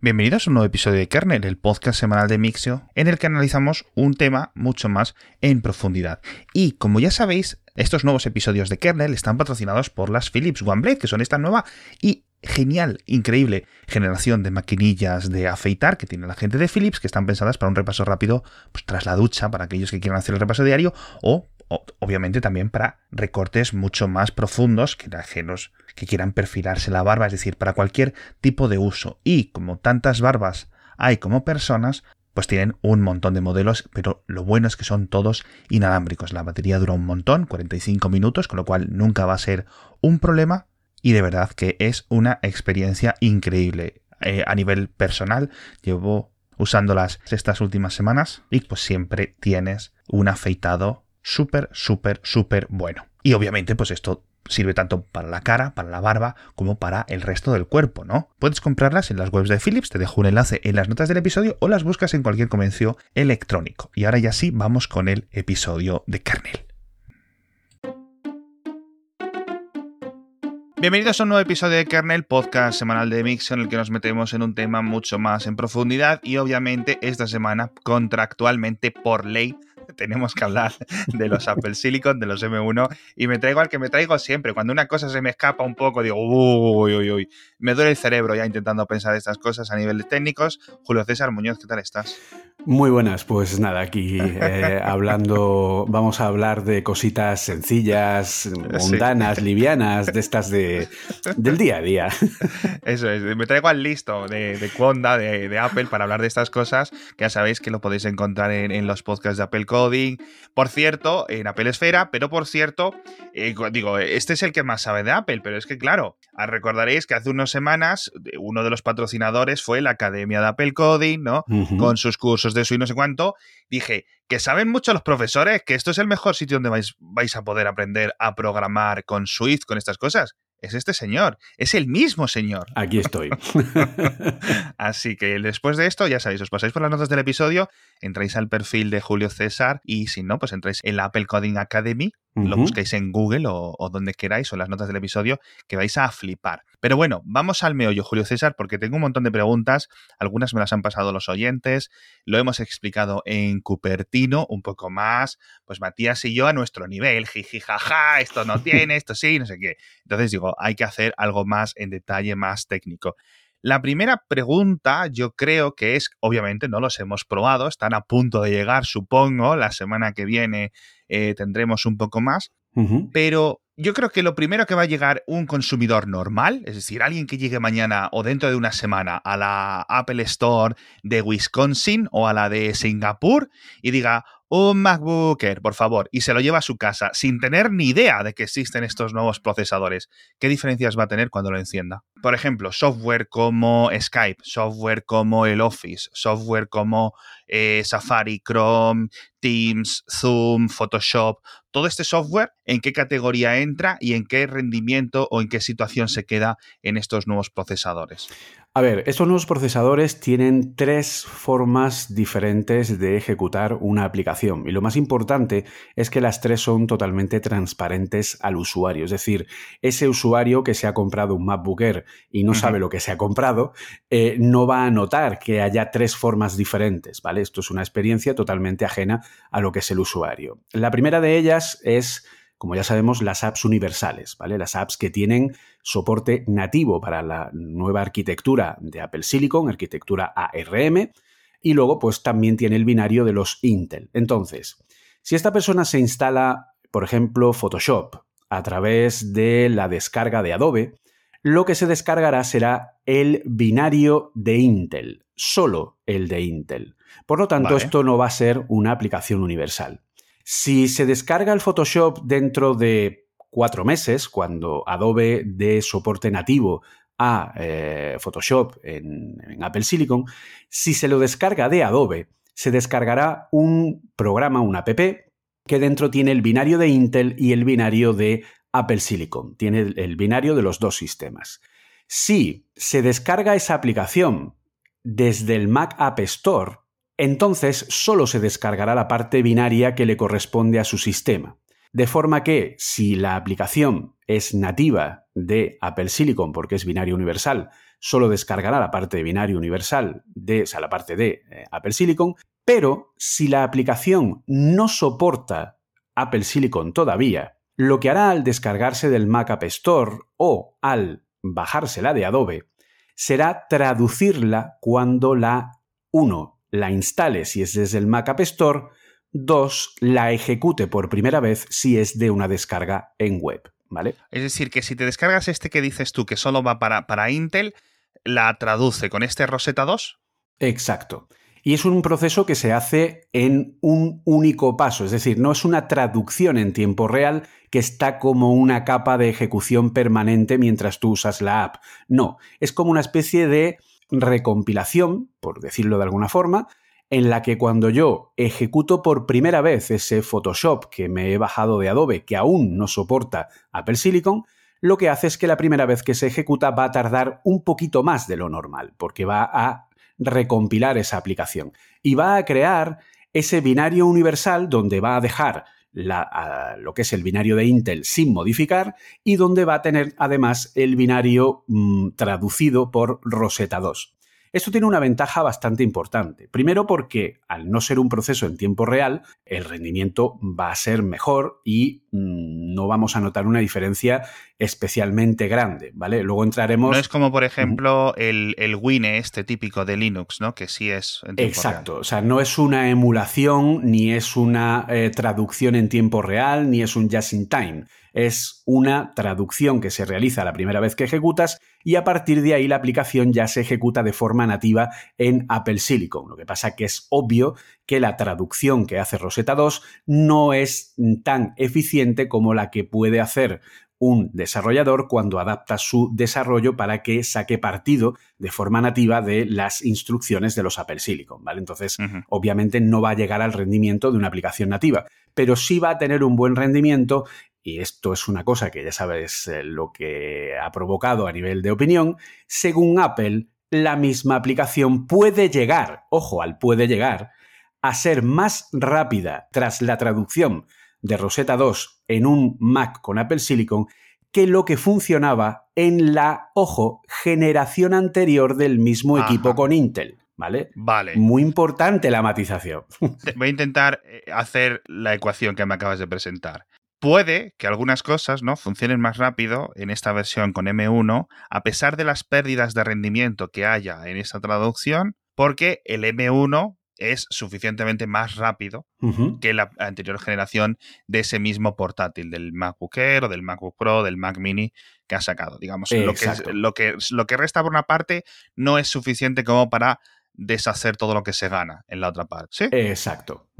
Bienvenidos a un nuevo episodio de Kernel, el podcast semanal de Mixio, en el que analizamos un tema mucho más en profundidad. Y como ya sabéis, estos nuevos episodios de Kernel están patrocinados por las Philips OneBlade, que son esta nueva y genial, increíble generación de maquinillas de afeitar que tiene la gente de Philips, que están pensadas para un repaso rápido pues, tras la ducha, para aquellos que quieran hacer el repaso diario, o, obviamente también para recortes mucho más profundos que ajenos que quieran perfilarse la barba, es decir, para cualquier tipo de uso. Y como tantas barbas hay como personas, pues tienen un montón de modelos, pero lo bueno es que son todos inalámbricos. La batería dura un montón, 45 minutos, con lo cual nunca va a ser un problema y de verdad que es una experiencia increíble. Eh, a nivel personal, llevo usándolas estas últimas semanas y pues siempre tienes un afeitado súper, súper, súper bueno. Y obviamente pues esto sirve tanto para la cara, para la barba, como para el resto del cuerpo, ¿no? Puedes comprarlas en las webs de Philips, te dejo un enlace en las notas del episodio o las buscas en cualquier comercio electrónico. Y ahora ya sí, vamos con el episodio de Kernel. Bienvenidos a un nuevo episodio de Kernel, podcast semanal de Mix, en el que nos metemos en un tema mucho más en profundidad y obviamente esta semana contractualmente por ley tenemos que hablar de los Apple Silicon, de los M1, y me traigo al que me traigo siempre. Cuando una cosa se me escapa un poco, digo, uy, uy, uy, me duele el cerebro ya intentando pensar estas cosas a niveles técnicos. Julio César Muñoz, ¿qué tal estás? Muy buenas, pues nada, aquí eh, hablando, vamos a hablar de cositas sencillas, mundanas, livianas, de estas de, del día a día. Eso es, me traigo al listo de, de Conda, de, Apple, para hablar de estas cosas, que ya sabéis que lo podéis encontrar en, en los podcasts de Apple Por cierto, en Apple Esfera, pero por cierto, eh, digo, este es el que más sabe de Apple, pero es que claro, recordaréis que hace unas semanas uno de los patrocinadores fue la Academia de Apple Coding, ¿no? Con sus cursos de eso y no sé cuánto. Dije, que saben mucho los profesores que esto es el mejor sitio donde vais, vais a poder aprender a programar con Swift, con estas cosas es este señor, es el mismo señor. Aquí estoy. Así que después de esto, ya sabéis, os pasáis por las notas del episodio, entráis al perfil de Julio César y si no, pues entráis en la Apple Coding Academy, lo buscáis en Google o, donde queráis o en las notas del episodio, que vais a flipar. Pero bueno, vamos al meollo, Julio César, porque tengo un montón de preguntas, algunas me las han pasado los oyentes, lo hemos explicado en Cupertino un poco más, pues Matías y yo a nuestro nivel, jiji, jaja, esto no tiene, esto sí, no sé qué. Entonces digo, hay que hacer algo más en detalle, más técnico. La primera pregunta yo creo que es, obviamente no los hemos probado, están a punto de llegar, supongo, la semana que viene eh, tendremos un poco más, pero yo creo que lo primero que va a llegar un consumidor normal, es decir, alguien que llegue mañana o dentro de una semana a la Apple Store de Wisconsin o a la de Singapur y diga, un MacBook Air, por favor, y se lo lleva a su casa sin tener ni idea de que existen estos nuevos procesadores, ¿qué diferencias va a tener cuando lo encienda? Por ejemplo, software como Skype, software como el Office, software como eh, Safari, Chrome, Teams, Zoom, Photoshop, todo este software, en qué categoría entra y en qué rendimiento o en qué situación se queda en estos nuevos procesadores. A ver, estos nuevos procesadores tienen tres formas diferentes de ejecutar una aplicación y lo más importante es que las tres son totalmente transparentes al usuario. Es decir, ese usuario que se ha comprado un MacBook Air y no sabe lo que se ha comprado, eh, no va a notar que haya tres formas diferentes, ¿vale? Esto es una experiencia totalmente ajena a lo que es el usuario. La primera de ellas es como ya sabemos, las apps universales, ¿vale? Las apps que tienen soporte nativo para la nueva arquitectura de Apple Silicon, arquitectura ARM, y luego pues también tiene el binario de los Intel. Entonces, si esta persona se instala, por ejemplo, Photoshop a través de la descarga de Adobe, lo que se descargará será el binario de Intel, solo el de Intel. Por lo tanto, esto no va a ser una aplicación universal. Si se descarga el Photoshop dentro de cuatro meses, cuando Adobe dé soporte nativo a eh, Photoshop en, Apple Silicon, si se lo descarga de Adobe, se descargará un programa, un app, que dentro tiene el binario de Intel y el binario de Apple Silicon. Tiene el binario de los dos sistemas. Si se descarga esa aplicación desde el Mac App Store, entonces solo se descargará la parte binaria que le corresponde a su sistema. De forma que si la aplicación es nativa de Apple Silicon porque es binario universal, solo descargará la parte de binario universal de, o sea, la parte de eh, Apple Silicon, pero si la aplicación no soporta Apple Silicon todavía, lo que hará al descargarse del Mac App Store o al bajársela de Adobe será traducirla cuando la 1 la instale si es desde el Mac App Store, 2 la ejecute por primera vez si es de una descarga en web, ¿vale? Es decir, que si te descargas este que dices tú que solo va para, para Intel, la traduce con este Rosetta 2. Exacto. Y es un proceso que se hace en un único paso, es decir, no es una traducción en tiempo real que está como una capa de ejecución permanente mientras tú usas la app. No, es como una especie de recompilación, por decirlo de alguna forma, en la que cuando yo ejecuto por primera vez ese Photoshop que me he bajado de Adobe, que aún no soporta Apple Silicon, lo que hace es que la primera vez que se ejecuta va a tardar un poquito más de lo normal, porque va a recompilar esa aplicación y va a crear ese binario universal donde va a dejar lo que es el binario de Intel sin modificar y donde va a tener además el binario mm, traducido por Rosetta 2. Esto tiene una ventaja bastante importante. Primero porque al no ser un proceso en tiempo real, el rendimiento va a ser mejor y mm, no vamos a notar una diferencia especialmente grande, ¿vale? Luego entraremos... No es como, por ejemplo, el, el Wine este típico de Linux, ¿no? Que sí es en tiempo Exacto, o sea, no es una emulación, ni es una eh, traducción en tiempo real, ni es un just in time es una traducción que se realiza la primera vez que ejecutas y a partir de ahí la aplicación ya se ejecuta de forma nativa en Apple Silicon. Lo que pasa que es obvio que la traducción que hace Rosetta 2 no es tan eficiente como la que puede hacer un desarrollador cuando adapta su desarrollo para que saque partido de forma nativa de las instrucciones de los Apple Silicon, ¿vale? Entonces, obviamente no va a llegar al rendimiento de una aplicación nativa, pero sí va a tener un buen rendimiento y esto es una cosa que ya sabes eh, lo que ha provocado a nivel de opinión, según Apple, la misma aplicación puede llegar, ojo al puede llegar, a ser más rápida tras la traducción de Rosetta 2 en un Mac con Apple Silicon que lo que funcionaba en la, ojo, generación anterior del mismo equipo con Intel. ¿Vale? Vale. Muy importante la matización. Voy a intentar eh, hacer la ecuación que me acabas de presentar. Puede que algunas cosas ¿no? funcionen más rápido en esta versión con M1, a pesar de las pérdidas de rendimiento que haya en esta traducción, porque el M1 es suficientemente más rápido que la anterior generación de ese mismo portátil, del MacBook Air o del MacBook Pro, del Mac Mini que ha sacado. Digamos, lo que, lo, que, lo que resta por una parte no es suficiente como para deshacer todo lo que se gana en la otra parte. ¿Sí? Exacto.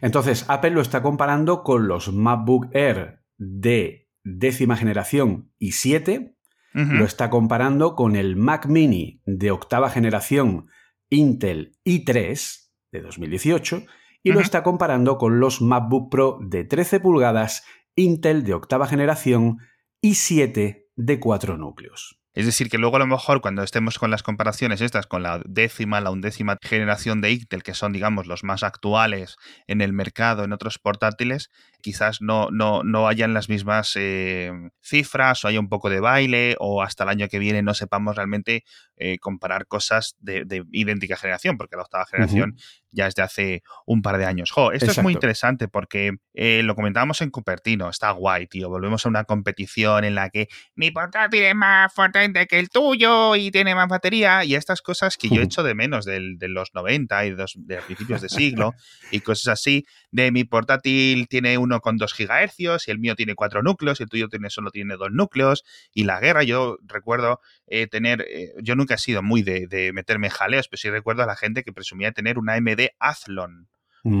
Entonces, Apple lo está comparando con los MacBook Air de décima generación y 7. Lo está comparando con el Mac Mini de octava generación Intel i3 de 2018 y lo está comparando con los MacBook Pro de 13 pulgadas Intel de octava generación y 7 de 4 núcleos. Es decir, que luego a lo mejor cuando estemos con las comparaciones estas con la décima, la undécima generación de Intel, que son, digamos, los más actuales en el mercado, en otros portátiles, quizás no, no, no hayan las mismas eh, cifras o haya un poco de baile o hasta el año que viene no sepamos realmente eh, comparar cosas de, idéntica generación, porque la octava generación ya es de hace un par de años. Jo, esto es muy interesante porque eh, lo comentábamos en Cupertino, está guay, tío. Volvemos a una competición en la que mi portátil es más potente que el tuyo y tiene más batería y estas cosas que yo echo de menos de los 90 y de, los, de principios de siglo y cosas así, de mi portátil tiene uno con 2 gigahercios y el mío tiene 4 núcleos y el tuyo tiene, solo tiene 2 núcleos y la guerra, yo recuerdo eh, tener, eh, yo nunca he sido muy de, de meterme jaleos, pero sí recuerdo a la gente que presumía tener una AMD Athlon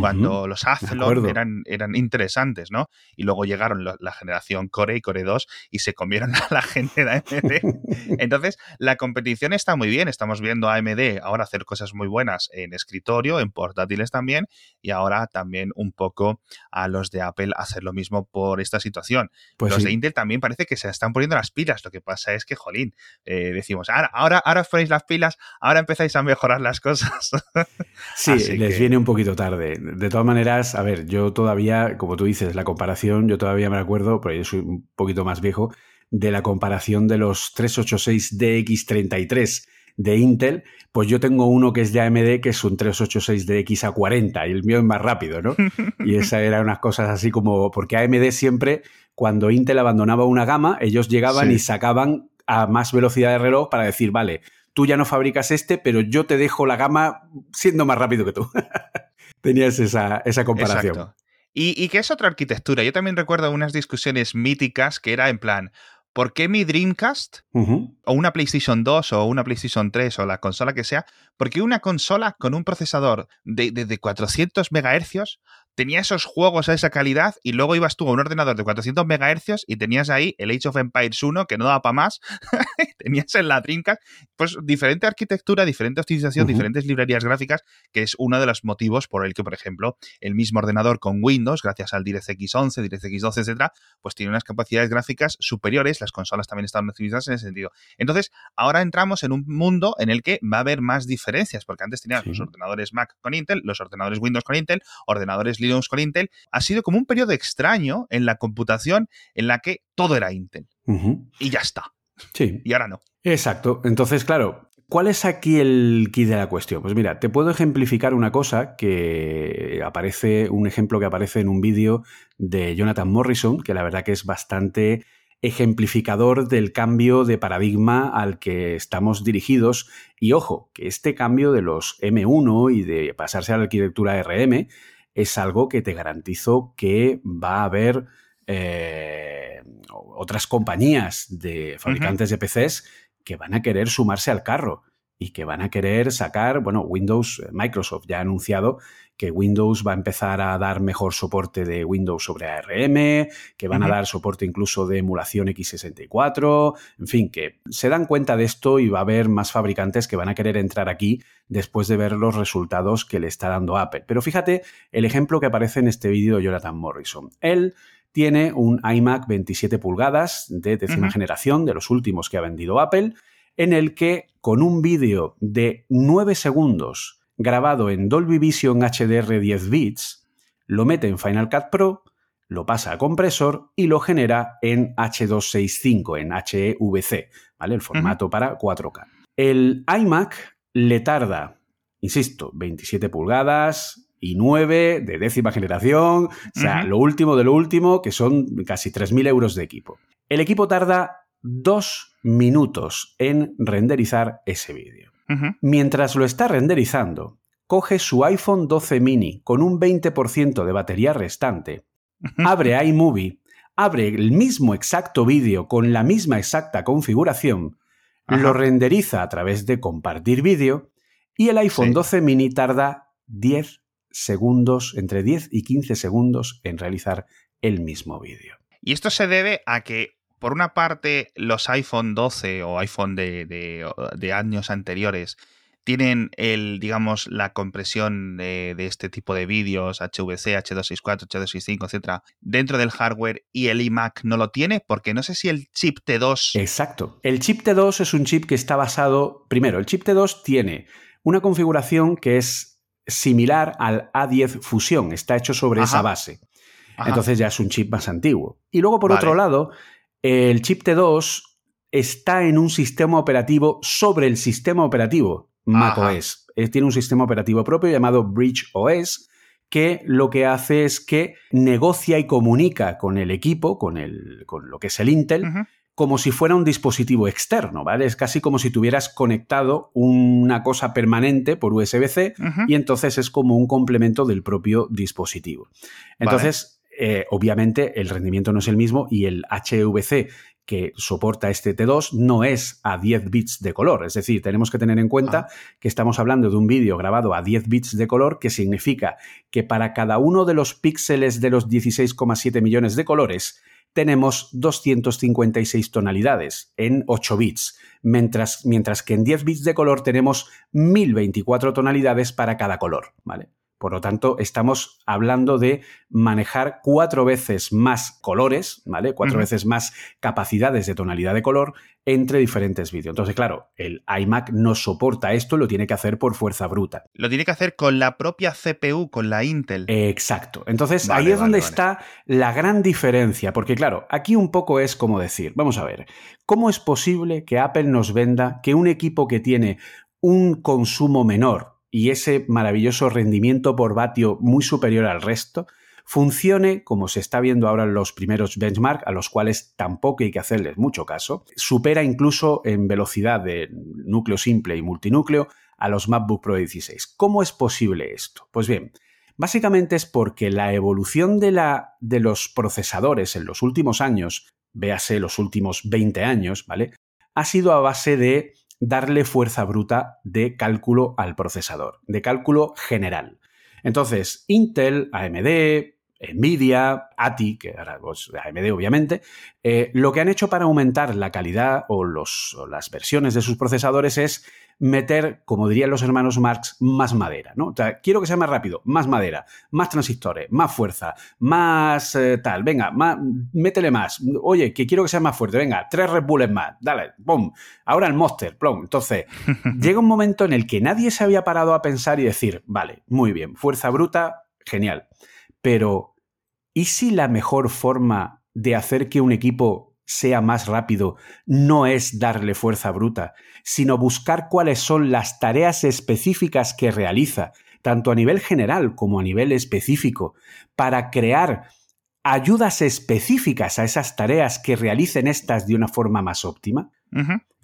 cuando los Athlon eran, eran interesantes, ¿no? Y luego llegaron la, generación Core y Core 2 y se comieron a la gente de AMD. Entonces, la competición está muy bien. Estamos viendo a AMD ahora hacer cosas muy buenas en escritorio, en portátiles también, y ahora también un poco a los de Apple hacer lo mismo por esta situación. Pues los de Intel también parece que se están poniendo las pilas. Lo que pasa es que, jolín, eh, decimos, ahora, ahora, ahora os ponéis las pilas, ahora empezáis a mejorar las cosas. sí, les viene un poquito tarde de todas maneras, a ver, yo todavía, como tú dices, la comparación, yo todavía me acuerdo, porque yo soy un poquito más viejo, de la comparación de los 386DX33 de Intel, pues yo tengo uno que es de AMD, que es un 386DX A40, y el mío es más rápido, ¿no? Y esa era unas cosas así como, porque AMD siempre, cuando Intel abandonaba una gama, ellos llegaban y sacaban a más velocidad de reloj para decir, vale, tú ya no fabricas este, pero yo te dejo la gama siendo más rápido que tú. Tenías esa, esa comparación. Y, y que es otra arquitectura. Yo también recuerdo unas discusiones míticas que era en plan, ¿por qué mi Dreamcast o una PlayStation 2 o una PlayStation 3 o la consola que sea? Porque una consola con un procesador de, de 400 MHz tenía esos juegos a esa calidad y luego ibas tú a un ordenador de 400 MHz y tenías ahí el Age of Empires 1 que no daba para más, tenías en la Dreamcast, pues diferente arquitectura, diferente optimización, diferentes librerías gráficas, que es uno de los motivos por el que, por ejemplo, el mismo ordenador con Windows, gracias al DirectX 11, DirectX 12, etcétera, pues tiene unas capacidades gráficas superiores, las consolas también están optimizadas en ese sentido. Entonces, ahora entramos en un mundo en el que va a haber más diferencias, porque antes tenías los ordenadores Mac con Intel, los ordenadores Windows con Intel, ordenadores Linux con Intel, ha sido como un periodo extraño en la computación en la que todo era Intel. Y ya está. Sí. Y ahora no. Exacto. Entonces, claro, ¿Cuál es aquí el key de la cuestión? Pues mira, te puedo ejemplificar una cosa que aparece, un ejemplo que aparece en un vídeo de Jonathan Morrison, que la verdad que es bastante ejemplificador del cambio de paradigma al que estamos dirigidos. Y ojo, que este cambio de los M1 y de pasarse a la arquitectura RM es algo que te garantizo que va a haber eh, otras compañías de fabricantes de PCs que van a querer sumarse al carro y que van a querer sacar, bueno, Windows, eh, Microsoft ya ha anunciado que Windows va a empezar a dar mejor soporte de Windows sobre ARM, que van a dar soporte incluso de emulación x64, en fin, que se dan cuenta de esto y va a haber más fabricantes que van a querer entrar aquí después de ver los resultados que le está dando Apple. Pero fíjate el ejemplo que aparece en este vídeo de Jonathan Morrison. Él tiene un iMac 27 pulgadas de décima generación, de los últimos que ha vendido Apple, en el que con un vídeo de 9 segundos grabado en Dolby Vision HDR 10 bits, lo mete en Final Cut Pro, lo pasa a compresor y lo genera en H265, en HEVC, ¿vale? El formato para 4K. El iMac le tarda, insisto, 27 pulgadas y 9 de décima generación, o sea, lo último de lo último, que son casi 3.000 euros de equipo. El equipo tarda dos minutos en renderizar ese vídeo. Mientras lo está renderizando, coge su iPhone 12 mini con un 20% de batería restante, abre iMovie, abre el mismo exacto vídeo con la misma exacta configuración, lo renderiza a través de compartir vídeo y el iPhone 12 mini tarda 10 segundos, entre 10 y 15 segundos en realizar el mismo vídeo. Y esto se debe a que por una parte, los iPhone 12 o iPhone de, años anteriores tienen el, digamos, la compresión de, este tipo de vídeos, HVC, H264, H265, etcétera, dentro del hardware y el iMac no lo tiene, porque no sé si el chip T2. Exacto. El chip T2 es un chip que está basado. Primero, el chip T2 tiene una configuración que es similar al A10 Fusion, está hecho sobre esa base. Entonces ya es un chip más antiguo. Y luego, por otro lado, el chip T2 está en un sistema operativo sobre el sistema operativo macOS. Eh, tiene un sistema operativo propio llamado Bridge OS que lo que hace es que negocia y comunica con el equipo, con, el, con lo que es el Intel, como si fuera un dispositivo externo, ¿vale? Es casi como si tuvieras conectado una cosa permanente por USB-C y entonces es como un complemento del propio dispositivo. Entonces, eh, obviamente el rendimiento no es el mismo y el HVC que soporta este T2 no es a 10 bits de color. Es decir, tenemos que tener en cuenta ah. que estamos hablando de un vídeo grabado a 10 bits de color, que significa que para cada uno de los píxeles de los 16,7 millones de colores tenemos 256 tonalidades en 8 bits, mientras, mientras que en 10 bits de color tenemos 1024 tonalidades para cada color. ¿vale? Por lo tanto, estamos hablando de manejar cuatro veces más colores, ¿vale? Cuatro veces más capacidades de tonalidad de color entre diferentes vídeos. Entonces, claro, el iMac no soporta esto, lo tiene que hacer por fuerza bruta. Lo tiene que hacer con la propia CPU, con la Intel. Exacto. Entonces, ahí es donde está la gran diferencia, porque claro, aquí un poco es como decir, vamos a ver, ¿cómo es posible que Apple nos venda que un equipo que tiene un consumo menor y ese maravilloso rendimiento por vatio muy superior al resto, funcione como se está viendo ahora en los primeros benchmark, a los cuales tampoco hay que hacerles mucho caso, supera incluso en velocidad de núcleo simple y multinúcleo a los MacBook Pro 16. ¿Cómo es posible esto? Pues bien, básicamente es porque la evolución de, la, de los procesadores en los últimos años, véase los últimos 20 años, ¿vale? Ha sido a base de darle fuerza bruta de cálculo al procesador, de cálculo general. Entonces, Intel, AMD, Nvidia, ATI, que ahora pues, AMD obviamente, eh, lo que han hecho para aumentar la calidad o, las versiones de sus procesadores es meter, como dirían los hermanos Marx, más madera, ¿no? O sea, quiero que sea más rápido, más madera, más transistores, más fuerza, más eh, tal, venga, más, métele más. Oye, que quiero que sea más fuerte, venga, tres Red Bulls más, dale, pum. Ahora el Monster, plum. Entonces, llega un momento en el que nadie se había parado a pensar y decir, vale, muy bien, fuerza bruta, genial. Pero, ¿y si la mejor forma de hacer que un equipo sea más rápido no es darle fuerza bruta, sino buscar cuáles son las tareas específicas que realiza, tanto a nivel general como a nivel específico, para crear ayudas específicas a esas tareas que realicen estas de una forma más óptima.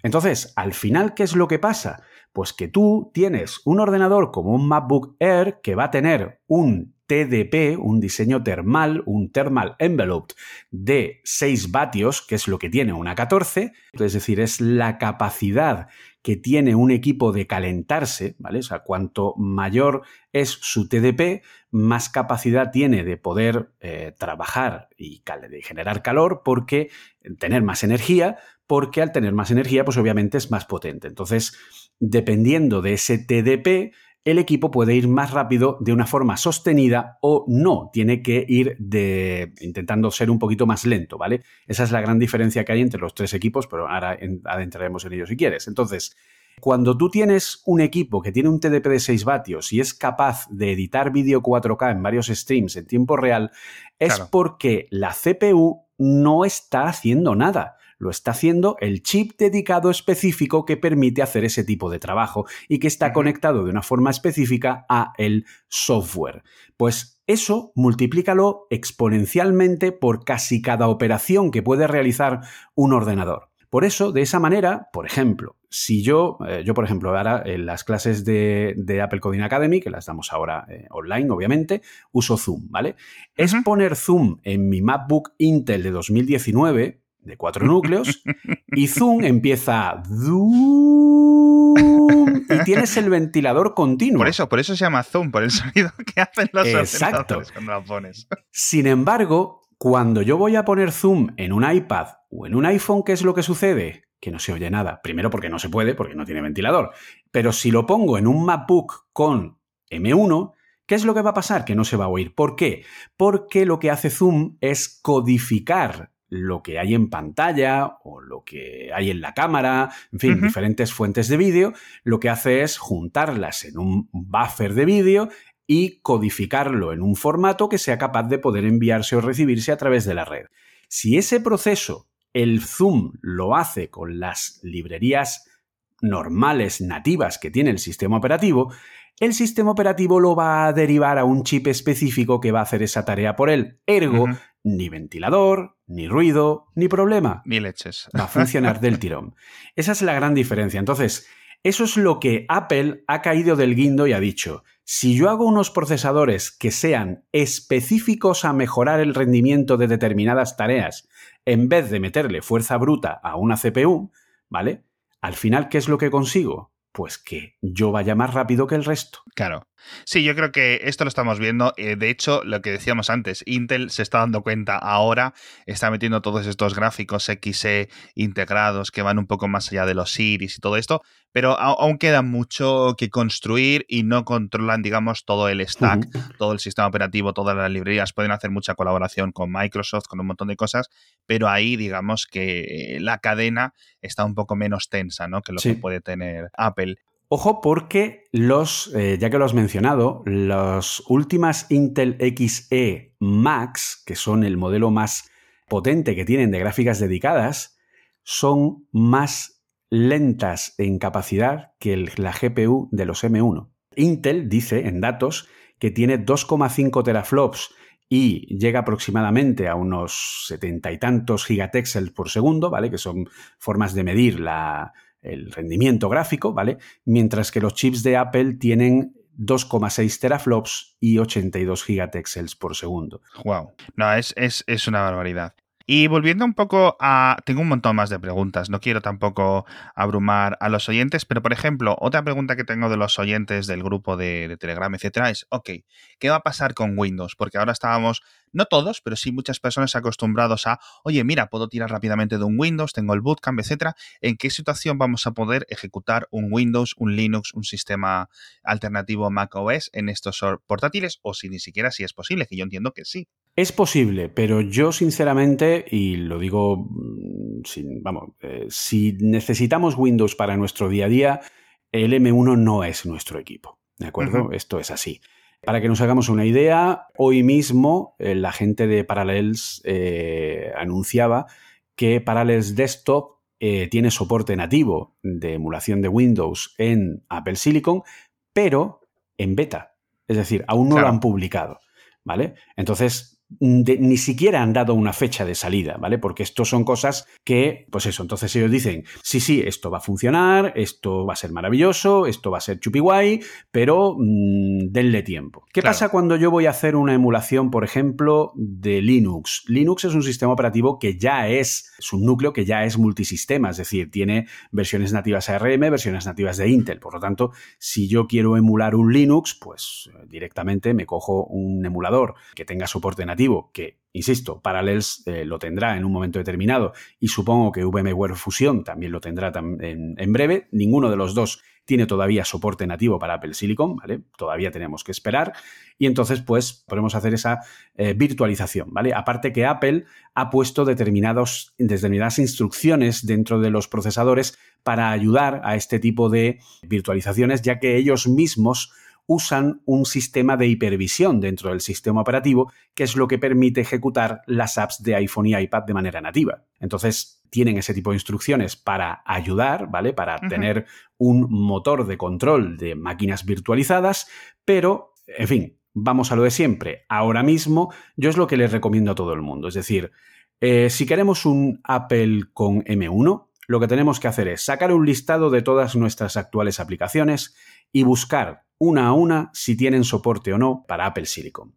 Entonces, al final, ¿qué es lo que pasa? Pues que tú tienes un ordenador como un MacBook Air que va a tener un TDP, un diseño termal, un thermal envelope de 6 vatios, que es lo que tiene una 14, es decir, es la capacidad que tiene un equipo de calentarse, ¿vale? O sea, cuanto mayor es su TDP, más capacidad tiene de poder eh, trabajar y generar calor, porque tener más energía, porque al tener más energía, pues obviamente es más potente. Entonces, dependiendo de ese TDP, el equipo puede ir más rápido de una forma sostenida o no, tiene que ir de, intentando ser un poquito más lento, ¿vale? Esa es la gran diferencia que hay entre los tres equipos, pero ahora adentraremos en ello si quieres. Entonces, cuando tú tienes un equipo que tiene un TDP de 6 vatios y es capaz de editar vídeo 4K en varios streams en tiempo real, es porque la CPU no está haciendo nada lo está haciendo el chip dedicado específico que permite hacer ese tipo de trabajo y que está conectado de una forma específica a el software. Pues eso multiplícalo exponencialmente por casi cada operación que puede realizar un ordenador. Por eso, de esa manera, por ejemplo, si yo, eh, yo por ejemplo, ahora en las clases de, Apple Coding Academy, que las damos ahora eh, online, obviamente, uso Zoom, ¿vale? Es poner Zoom en mi MacBook Intel de 2019, de cuatro núcleos y Zoom empieza y tienes el ventilador continuo. Por eso, por eso se llama Zoom, por el sonido que hacen los Exacto. cuando lo pones. Sin embargo, cuando yo voy a poner Zoom en un iPad o en un iPhone, ¿qué es lo que sucede? Que no se oye nada. Primero porque no se puede, porque no tiene ventilador. Pero si lo pongo en un MacBook con M1, ¿Qué es lo que va a pasar? Que no se va a oír. ¿Por qué? Porque lo que hace Zoom es codificar lo que hay en pantalla o lo que hay en la cámara, en fin, diferentes fuentes de vídeo, lo que hace es juntarlas en un buffer de vídeo y codificarlo en un formato que sea capaz de poder enviarse o recibirse a través de la red. Si ese proceso el Zoom lo hace con las librerías normales, nativas que tiene el sistema operativo, el sistema operativo lo va a derivar a un chip específico que va a hacer esa tarea por él. Ergo, ni ventilador, ni ruido, ni problema. Ni leches. Va a funcionar del tirón. Esa es la gran diferencia. Entonces, eso es lo que Apple ha caído del guindo y ha dicho, si yo hago unos procesadores que sean específicos a mejorar el rendimiento de determinadas tareas, en vez de meterle fuerza bruta a una CPU, ¿vale? Al final, ¿qué es lo que consigo? Pues que yo vaya más rápido que el resto. Claro. Sí, yo creo que esto lo estamos viendo. Eh, de hecho, lo que decíamos antes, Intel se está dando cuenta ahora, está metiendo todos estos gráficos XE integrados que van un poco más allá de los Iris y todo esto, pero aún queda mucho que construir y no controlan, digamos, todo el stack, todo el sistema operativo, todas las librerías. Pueden hacer mucha colaboración con Microsoft, con un montón de cosas, pero ahí, digamos, que la cadena está un poco menos tensa, ¿no? Que lo que puede tener Apple. Ojo porque los, eh, ya que lo has mencionado, las últimas Intel XE Max, que son el modelo más potente que tienen de gráficas dedicadas, son más lentas en capacidad que la GPU de los M1. Intel dice en datos que tiene 2,5 teraflops y llega aproximadamente a unos setenta y tantos gigatexels por segundo, ¿vale? Que son formas de medir la, el rendimiento gráfico, ¿vale? Mientras que los chips de Apple tienen 2,6 teraflops y 82 gigatexels por segundo. Wow. No, es, es, es una barbaridad. Y volviendo un poco a... Tengo un montón más de preguntas, no quiero tampoco abrumar a los oyentes, pero por ejemplo, otra pregunta que tengo de los oyentes del grupo de, Telegram, etcétera, es, ok, ¿qué va a pasar con Windows? Porque ahora estábamos no todos, pero sí muchas personas acostumbrados a, oye, mira, puedo tirar rápidamente de un Windows, tengo el bootcamp, etcétera. ¿En qué situación vamos a poder ejecutar un Windows, un Linux, un sistema alternativo Mac OS en estos portátiles? O si ni siquiera si es posible, que yo entiendo que sí. Es posible, pero yo sinceramente, y lo digo, mm, sin, vamos, eh, si necesitamos Windows para nuestro día a día, el M1 no es nuestro equipo. ¿De acuerdo? Esto es así. Para que nos hagamos una idea, hoy mismo eh, la gente de Parallels eh, anunciaba que Parallels Desktop eh, tiene soporte nativo de emulación de Windows en Apple Silicon, pero en beta. Es decir, aún no lo han publicado. ¿Vale? Entonces, ni siquiera han dado una fecha de salida, ¿vale? Porque esto son cosas que, pues eso, entonces ellos dicen, sí, sí, esto va a funcionar, esto va a ser maravilloso, esto va a ser chupi guay, pero mm, denle tiempo. ¿Qué pasa cuando yo voy a hacer una emulación, por ejemplo, de Linux? Linux es un sistema operativo que ya es, es un núcleo que ya es multisistema, es decir, tiene versiones nativas ARM, versiones nativas de Intel. Por lo tanto, si yo quiero emular un Linux, pues directamente me cojo un emulador que tenga soporte nativo que, insisto, Parallels eh, lo tendrá en un momento determinado y supongo que VMware Fusion también lo tendrá en, breve. Ninguno de los dos tiene todavía soporte nativo para Apple Silicon, ¿vale? Todavía tenemos que esperar. Y entonces, pues, podemos hacer esa eh, virtualización, ¿vale? Aparte que Apple ha puesto determinados, determinadas instrucciones dentro de los procesadores para ayudar a este tipo de virtualizaciones, ya que ellos mismos usan un sistema de hipervisión dentro del sistema operativo, que es lo que permite ejecutar las apps de iPhone y iPad de manera nativa. Entonces, tienen ese tipo de instrucciones para ayudar, ¿vale? Para tener un motor de control de máquinas virtualizadas, pero, en fin, vamos a lo de siempre. Ahora mismo, yo es lo que les recomiendo a todo el mundo. Es decir, eh, si queremos un Apple con M1, lo que tenemos que hacer es sacar un listado de todas nuestras actuales aplicaciones y buscar una a una si tienen soporte o no para Apple Silicon.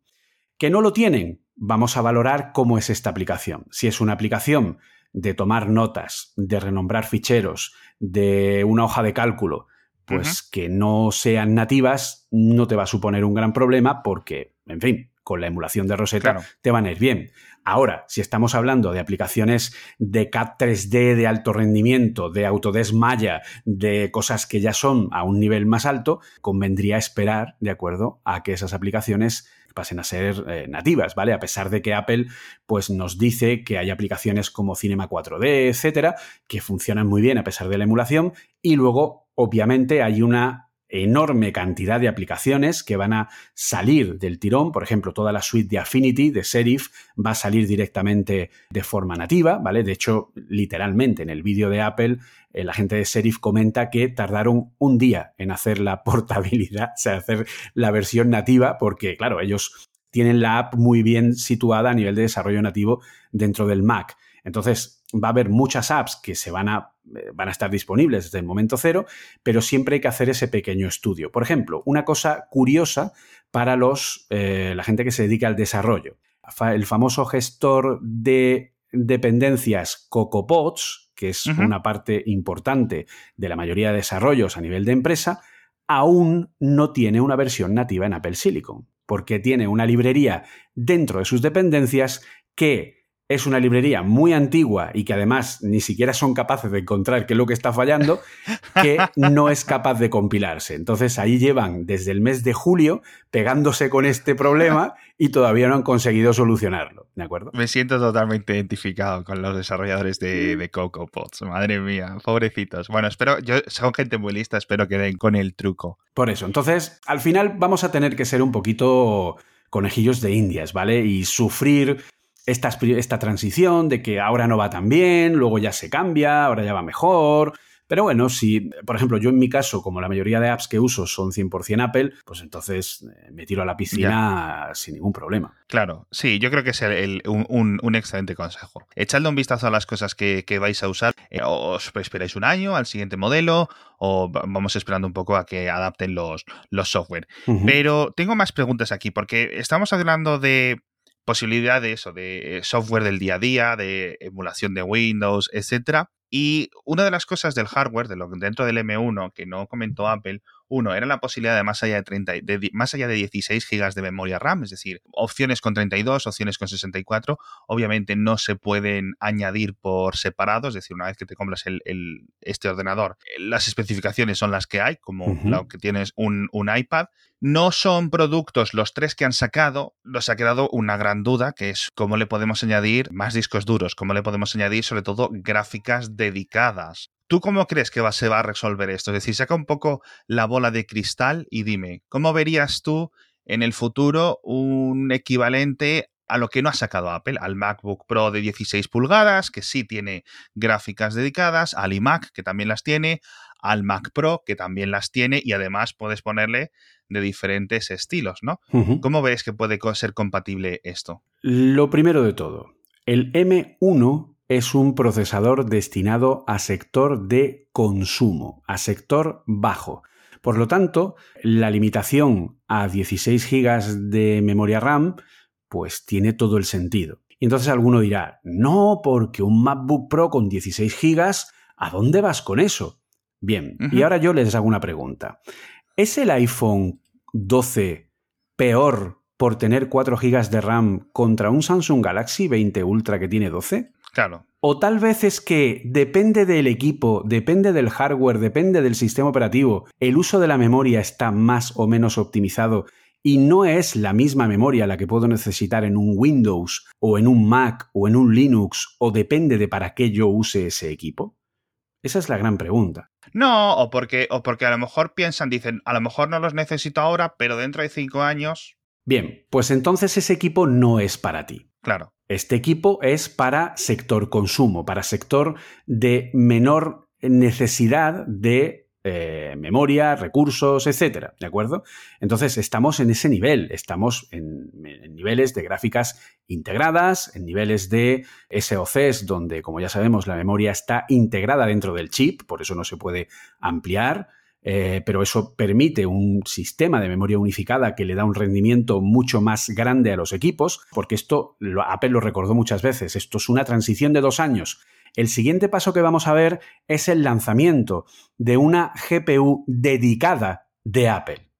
¿Que no lo tienen? Vamos a valorar cómo es esta aplicación. Si es una aplicación de tomar notas, de renombrar ficheros, de una hoja de cálculo, pues que no sean nativas no te va a suponer un gran problema porque, en fin, con la emulación de Rosetta te van a ir bien. Ahora, si estamos hablando de aplicaciones de CAD 3D de alto rendimiento, de Autodesk Maya, de cosas que ya son a un nivel más alto, convendría esperar, de acuerdo, a que esas aplicaciones pasen a ser eh, nativas, ¿vale? A pesar de que Apple pues nos dice que hay aplicaciones como Cinema 4D, etcétera, que funcionan muy bien a pesar de la emulación y luego obviamente hay una enorme cantidad de aplicaciones que van a salir del tirón. Por ejemplo, toda la suite de Affinity, de Serif, va a salir directamente de forma nativa, ¿vale? De hecho, literalmente en el vídeo de Apple, eh, la gente de Serif comenta que tardaron un día en hacer la portabilidad, o sea, hacer la versión nativa, porque, claro, ellos tienen la app muy bien situada a nivel de desarrollo nativo dentro del Mac. Entonces, va a haber muchas apps que se van a, eh, van a estar disponibles desde el momento cero, pero siempre hay que hacer ese pequeño estudio. Por ejemplo, una cosa curiosa para los, eh, la gente que se dedica al desarrollo. El famoso gestor de dependencias CocoaPods, que es una parte importante de la mayoría de desarrollos a nivel de empresa, aún no tiene una versión nativa en Apple Silicon, porque tiene una librería dentro de sus dependencias que es una librería muy antigua y que además ni siquiera son capaces de encontrar qué es lo que está fallando, que no es capaz de compilarse. Entonces ahí llevan desde el mes de julio pegándose con este problema y todavía no han conseguido solucionarlo. ¿De acuerdo? Me siento totalmente identificado con los desarrolladores de, de CocoaPods. Madre mía, pobrecitos. Bueno, espero, yo son gente muy lista, espero que den con el truco. Por eso, entonces, al final vamos a tener que ser un poquito conejillos de indias, ¿vale? Y sufrir esta, esta transición de que ahora no va tan bien, luego ya se cambia, ahora ya va mejor. Pero bueno, si, por ejemplo, yo en mi caso, como la mayoría de apps que uso son 100% Apple, pues entonces eh, me tiro a la piscina sin ningún problema. Claro, sí, yo creo que es un, excelente consejo. Echadle un vistazo a las cosas que, vais a usar. Eh, os esperáis un año al siguiente modelo o vamos esperando un poco a que adapten los, los software. Pero tengo más preguntas aquí porque estamos hablando de posibilidad de de software del día a día, de emulación de Windows, etcétera. Y una de las cosas del hardware, de lo dentro del M1 que no comentó Apple, uno, era la posibilidad de más allá de, 30, de, más allá de 16 GB de memoria RAM, es decir, opciones con 32, opciones con 64. Obviamente no se pueden añadir por separado, es decir, una vez que te compras el, este ordenador, las especificaciones son las que hay, como lo que tienes un, un iPad. No son productos los tres que han sacado, nos ha quedado una gran duda, que es cómo le podemos añadir más discos duros, cómo le podemos añadir sobre todo gráficas dedicadas ¿Tú cómo crees que se va a resolver esto? Es decir, saca un poco la bola de cristal y dime, ¿cómo verías tú en el futuro un equivalente a lo que no ha sacado Apple, al MacBook Pro de 16 pulgadas, que sí tiene gráficas dedicadas, al iMac, que también las tiene, al Mac Pro, que también las tiene, y además puedes ponerle de diferentes estilos, ¿no? ¿Cómo ves que puede ser compatible esto? Lo primero de todo, el M1 es un procesador destinado a sector de consumo, a sector bajo. Por lo tanto, la limitación a 16 GB de memoria RAM, pues tiene todo el sentido. Y entonces alguno dirá, no, porque un MacBook Pro con 16 GB, ¿a dónde vas con eso? Bien, y ahora yo les hago una pregunta. ¿Es el iPhone 12 peor por tener 4 GB de RAM contra un Samsung Galaxy 20 Ultra que tiene 12? Claro. O tal vez es que depende del equipo, depende del hardware, depende del sistema operativo, el uso de la memoria está más o menos optimizado y no es la misma memoria la que puedo necesitar en un Windows o en un Mac o en un Linux o depende de para qué yo use ese equipo? Esa es la gran pregunta. No, o porque, o porque a lo mejor piensan, dicen, a lo mejor no los necesito ahora, pero dentro de cinco años. Bien, pues entonces ese equipo no es para ti. Claro. Este equipo es para sector consumo, para sector de menor necesidad de eh, memoria, recursos, etcétera, ¿de acuerdo? Entonces estamos en ese nivel, estamos en, en, niveles de gráficas integradas, en niveles de SOCs donde, como ya sabemos, la memoria está integrada dentro del chip, por eso no se puede ampliar. Eh, pero eso permite un sistema de memoria unificada que le da un rendimiento mucho más grande a los equipos, porque esto Apple lo recordó muchas veces, esto es una transición de dos años. El siguiente paso que vamos a ver es el lanzamiento de una GPU dedicada de Apple.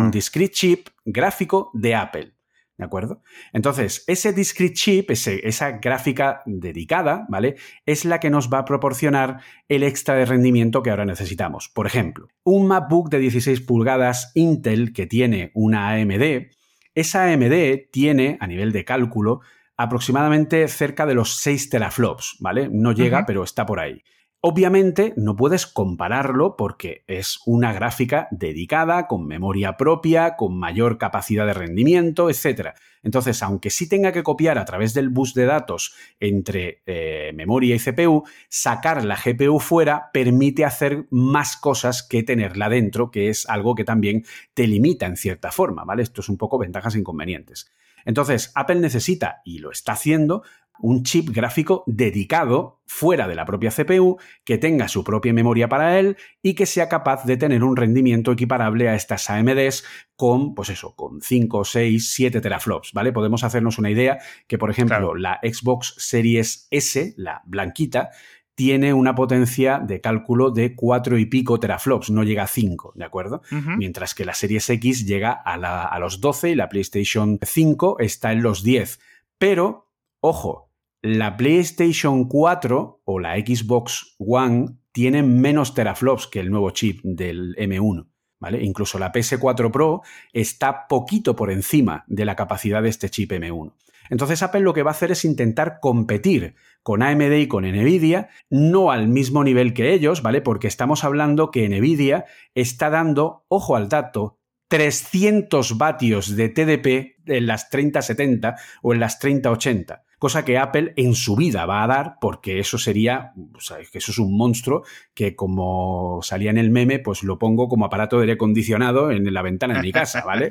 Un discrete chip gráfico de Apple. ¿De acuerdo? Entonces, ese discrete chip, esa gráfica dedicada, ¿vale? Es la que nos va a proporcionar el extra de rendimiento que ahora necesitamos. Por ejemplo, un MacBook de 16 pulgadas Intel que tiene una AMD, esa AMD tiene, a nivel de cálculo, aproximadamente cerca de los 6 teraflops, ¿vale? No llega, pero está por ahí. Obviamente no puedes compararlo porque es una gráfica dedicada, con memoria propia, con mayor capacidad de rendimiento, etc. Entonces, aunque sí tenga que copiar a través del bus de datos entre eh, memoria y CPU, sacar la GPU fuera permite hacer más cosas que tenerla dentro, que es algo que también te limita en cierta forma, ¿vale? Esto es un poco ventajas e inconvenientes. Entonces, Apple necesita, y lo está haciendo, un chip gráfico dedicado fuera de la propia CPU, que tenga su propia memoria para él y que sea capaz de tener un rendimiento equiparable a estas AMDs con, pues eso, con 5, 6, 7 teraflops, ¿vale? Podemos hacernos una idea que, por ejemplo, la Xbox Series S, la blanquita, tiene una potencia de cálculo de 4 y pico teraflops, no llega a 5, ¿de acuerdo? Mientras que la Series X llega a, a los 12 y la PlayStation 5 está en los 10. Pero, ojo, la PlayStation 4 o la Xbox One tienen menos teraflops que el nuevo chip del M1. ¿Vale? Incluso la PS4 Pro está poquito por encima de la capacidad de este chip M1. Entonces Apple lo que va a hacer es intentar competir con AMD y con Nvidia, no al mismo nivel que ellos, ¿vale? Porque estamos hablando que Nvidia está dando, ojo al dato, 300 vatios de TDP en las 3070 o en las 3080 cosa que Apple en su vida va a dar, porque eso sería, o sea, que eso es un monstruo que como salía en el meme, pues lo pongo como aparato de aire acondicionado en la ventana de mi casa, ¿vale?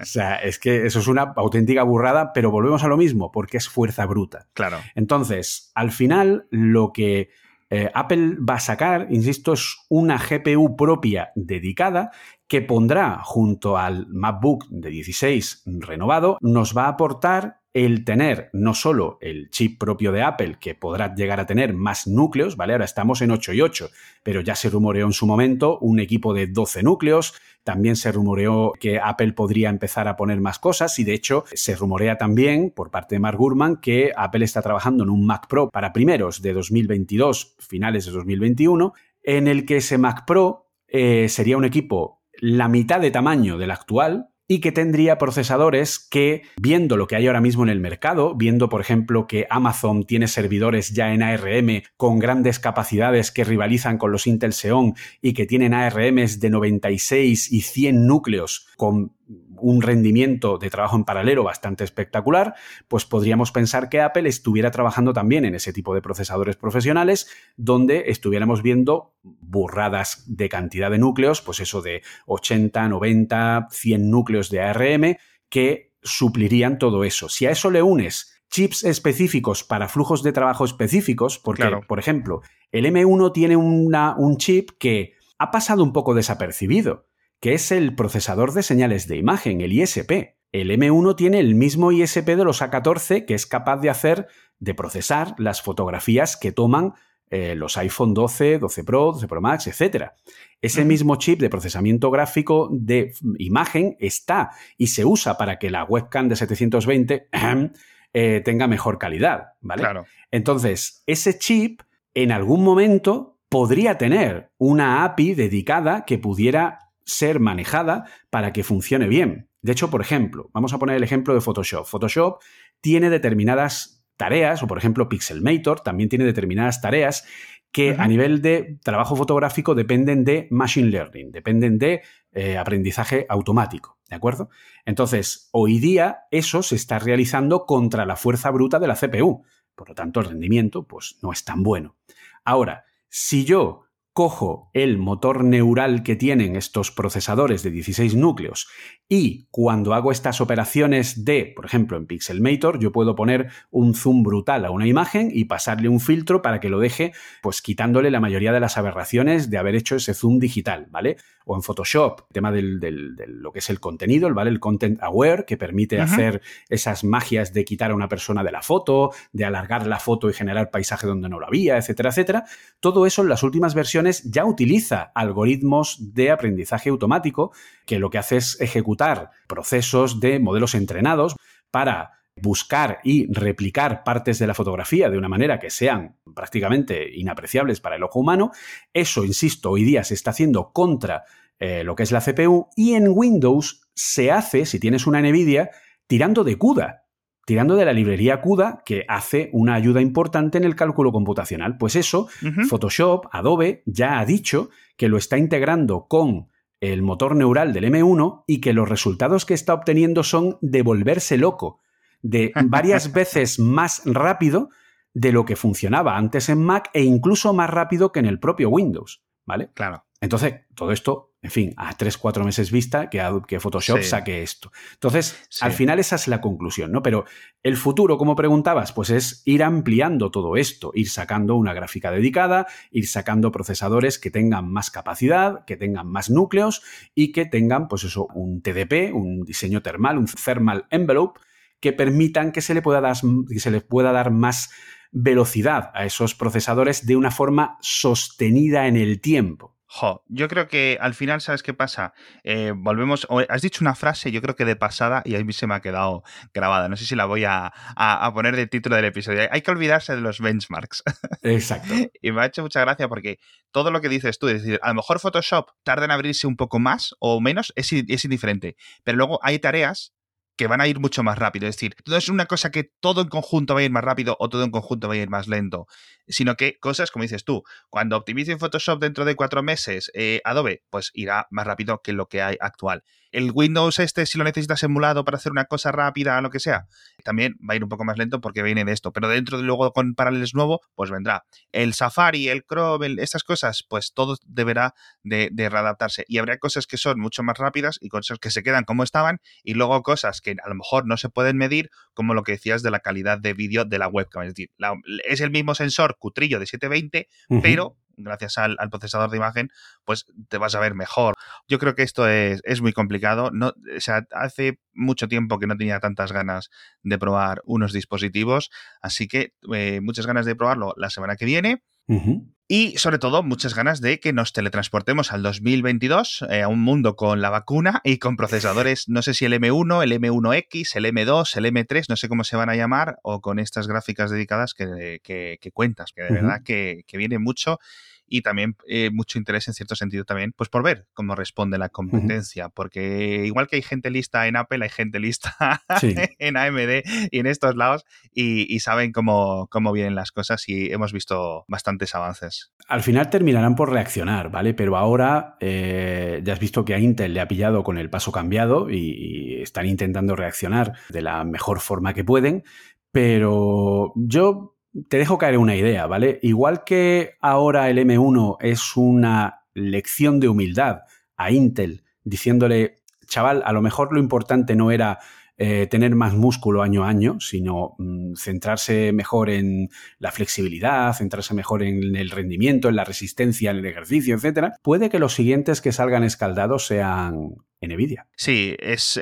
O sea, es que eso es una auténtica burrada, pero volvemos a lo mismo, porque es fuerza bruta. Claro. Entonces, al final, lo que eh, Apple va a sacar, insisto, es una GPU propia dedicada que pondrá junto al MacBook de 16 renovado, nos va a aportar el tener no solo el chip propio de Apple, que podrá llegar a tener más núcleos, ¿vale? Ahora estamos en 8 y 8, pero ya se rumoreó en su momento un equipo de 12 núcleos, también se rumoreó que Apple podría empezar a poner más cosas y de hecho se rumorea también por parte de Mark Gurman que Apple está trabajando en un Mac Pro para primeros de 2022, finales de 2021, en el que ese Mac Pro eh, sería un equipo la mitad de tamaño del actual, y que tendría procesadores que, viendo lo que hay ahora mismo en el mercado, viendo por ejemplo que Amazon tiene servidores ya en ARM con grandes capacidades que rivalizan con los Intel Xeon y que tienen ARMs de 96 y 100 núcleos con un rendimiento de trabajo en paralelo bastante espectacular, pues podríamos pensar que Apple estuviera trabajando también en ese tipo de procesadores profesionales donde estuviéramos viendo burradas de cantidad de núcleos, pues eso de 80, 90, 100 núcleos de ARM que suplirían todo eso. Si a eso le unes chips específicos para flujos de trabajo específicos, porque, por ejemplo, el M1 tiene una, un chip que ha pasado un poco desapercibido que es el procesador de señales de imagen, el ISP. El M1 tiene el mismo ISP de los A14 que es capaz de hacer, de procesar las fotografías que toman eh, los iPhone 12, 12 Pro, 12 Pro Max, etc. Ese mismo chip de procesamiento gráfico de imagen está y se usa para que la webcam de 720 eh, tenga mejor calidad, ¿vale? Claro. Entonces, ese chip en algún momento podría tener una API dedicada que pudiera ser manejada para que funcione bien. De hecho, por ejemplo, vamos a poner el ejemplo de Photoshop. Photoshop tiene determinadas tareas, o por ejemplo Pixelmator también tiene determinadas tareas que a nivel de trabajo fotográfico dependen de machine learning, dependen de eh, aprendizaje automático, ¿de acuerdo? Entonces, hoy día eso se está realizando contra la fuerza bruta de la CPU, por lo tanto el rendimiento pues no es tan bueno. Ahora, si yo cojo el motor neural que tienen estos procesadores de 16 núcleos y cuando hago estas operaciones de, por ejemplo, en Pixelmator, yo puedo poner un zoom brutal a una imagen y pasarle un filtro para que lo deje, pues quitándole la mayoría de las aberraciones de haber hecho ese zoom digital, ¿vale? O en Photoshop, tema de lo que es el contenido, ¿vale? El content aware, que permite hacer esas magias de quitar a una persona de la foto, de alargar la foto y generar paisaje donde no lo había, etcétera, etcétera. Todo eso en las últimas versiones ya utiliza algoritmos de aprendizaje automático que lo que hace es ejecutar procesos de modelos entrenados para buscar y replicar partes de la fotografía de una manera que sean prácticamente inapreciables para el ojo humano. Eso, insisto, hoy día se está haciendo contra eh, lo que es la CPU y en Windows se hace, si tienes una NVIDIA, tirando de CUDA, tirando de la librería CUDA que hace una ayuda importante en el cálculo computacional. Pues eso, Photoshop, Adobe, ya ha dicho que lo está integrando con el motor neural del M1 y que los resultados que está obteniendo son de volverse loco, de varias veces más rápido de lo que funcionaba antes en Mac e incluso más rápido que en el propio Windows, ¿vale? Claro. Entonces, todo esto, en fin, a 3-4 meses vista que, que Photoshop saque esto. Entonces, al final esa es la conclusión, ¿no? Pero el futuro, como preguntabas, pues es ir ampliando todo esto, ir sacando una gráfica dedicada, ir sacando procesadores que tengan más capacidad, que tengan más núcleos y que tengan, pues eso, un TDP, un diseño termal, un thermal envelope, que permitan que se le pueda dar, que se le pueda dar más velocidad a esos procesadores de una forma sostenida en el tiempo. Jo, yo creo que al final, ¿sabes qué pasa? Eh, volvemos, has dicho una frase, yo creo que de pasada, y a mí se me ha quedado grabada. No sé si la voy a, poner de título del episodio. Hay que olvidarse de los benchmarks. Exacto. y me ha hecho mucha gracia porque todo lo que dices tú, es decir, a lo mejor Photoshop tarda en abrirse un poco más o menos, es, es indiferente. Pero luego hay tareas que van a ir mucho más rápido. Es decir, no es una cosa que todo en conjunto va a ir más rápido o todo en conjunto va a ir más lento, sino que cosas, como dices tú, cuando optimicen Photoshop dentro de cuatro meses, eh, Adobe, pues irá más rápido que lo que hay actual. El Windows este, si lo necesitas emulado para hacer una cosa rápida, lo que sea, también va a ir un poco más lento porque viene de esto. Pero dentro de luego con Parallels nuevo, pues vendrá. El Safari, el Chrome, estas cosas, pues todo deberá de, de, readaptarse. Y habrá cosas que son mucho más rápidas y cosas que se quedan como estaban y luego cosas que a lo mejor no se pueden medir, como lo que decías de la calidad de vídeo de la webcam. Es decir, es el mismo sensor cutrillo de 720, pero gracias al, procesador de imagen, pues te vas a ver mejor. Yo creo que esto es, muy complicado. No, o sea, hace mucho tiempo que no tenía tantas ganas de probar unos dispositivos, así que eh, muchas ganas de probarlo la semana que viene. Y sobre todo, muchas ganas de que nos teletransportemos al 2022, eh, a un mundo con la vacuna y con procesadores, no sé si el M1, el M1X, el M2, el M3, no sé cómo se van a llamar, o con estas gráficas dedicadas que, cuentas, que de verdad que, que viene mucho y también eh, mucho interés en cierto sentido también, pues por ver cómo responde la competencia, porque igual que hay gente lista en Apple, hay gente lista en AMD y en estos lados y, saben cómo, cómo vienen las cosas y hemos visto bastantes avances. Al final terminarán por reaccionar, ¿vale? Pero ahora eh, ya has visto que a Intel le ha pillado con el paso cambiado y están intentando reaccionar de la mejor forma que pueden, pero yo te dejo caer una idea, ¿vale? Igual que ahora el M1 es una lección de humildad a Intel, diciéndole, chaval, a lo mejor lo importante no era eh, tener más músculo año a año, sino mm, centrarse mejor en la flexibilidad, centrarse mejor en el rendimiento, en la resistencia, en el ejercicio, etc. Puede que los siguientes que salgan escaldados sean Nvidia. Sí, es,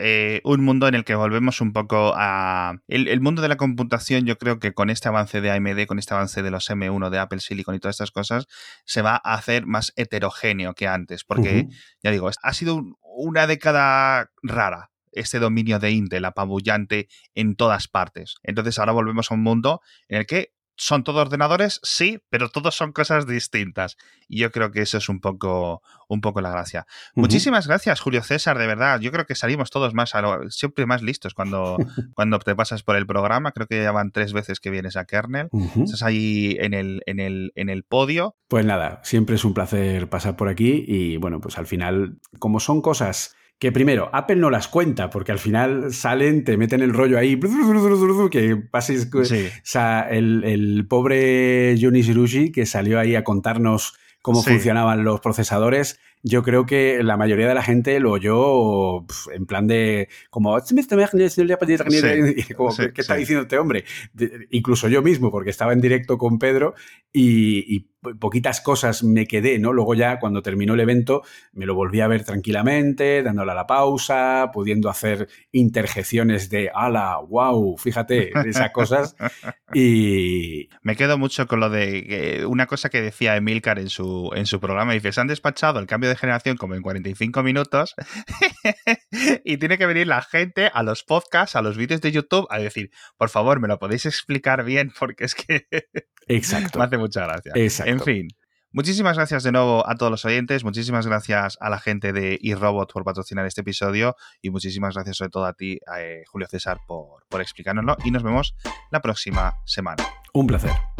eh, un mundo en el que volvemos un poco a... El, mundo de la computación, yo creo que con este avance de AMD, con este avance de los M1, de Apple Silicon y todas estas cosas, se va a hacer más heterogéneo que antes, porque, ya digo, ha sido una década rara este dominio de Intel apabullante en todas partes. Entonces ahora volvemos a un mundo en el que son todos ordenadores, sí, pero todos son cosas distintas. Y yo creo que eso es un poco, un poco la gracia. Muchísimas gracias, Julio César, de verdad. Yo creo que salimos todos más, siempre más listos cuando, cuando te pasas por el programa. Creo que ya van tres veces que vienes a Kernel. Estás ahí en el, en, el, en el podio. Pues nada, siempre es un placer pasar por aquí y bueno, pues al final, como son cosas que primero, Apple no las cuenta, porque al final salen, te meten el rollo ahí, que pases. O sea, el, el pobre Johnny Shirushi que salió ahí a contarnos cómo funcionaban los procesadores, yo creo que la mayoría de la gente lo oyó en plan de como ¿qué está diciendo este hombre? incluso yo mismo, porque estaba en directo con Pedro y, poquitas cosas me quedé, ¿no? Luego ya cuando terminó el evento me lo volví a ver tranquilamente, dándole a la pausa, pudiendo hacer interjecciones de ala, wow, fíjate, esas cosas. Y me quedo mucho con lo de una cosa que decía Emilcar en su, en su programa, dice, se han despachado el cambio de generación como en 45 minutos y tiene que venir la gente a los podcasts, a los vídeos de YouTube a decir, por favor, me lo podéis explicar bien porque es que Exacto. me hace mucha gracia. En fin. Muchísimas gracias de nuevo a todos los oyentes, muchísimas gracias a la gente de eRobot por patrocinar este episodio y muchísimas gracias sobre todo a ti, eh, Julio César, por, por explicárnoslo y nos vemos la próxima semana. Un placer.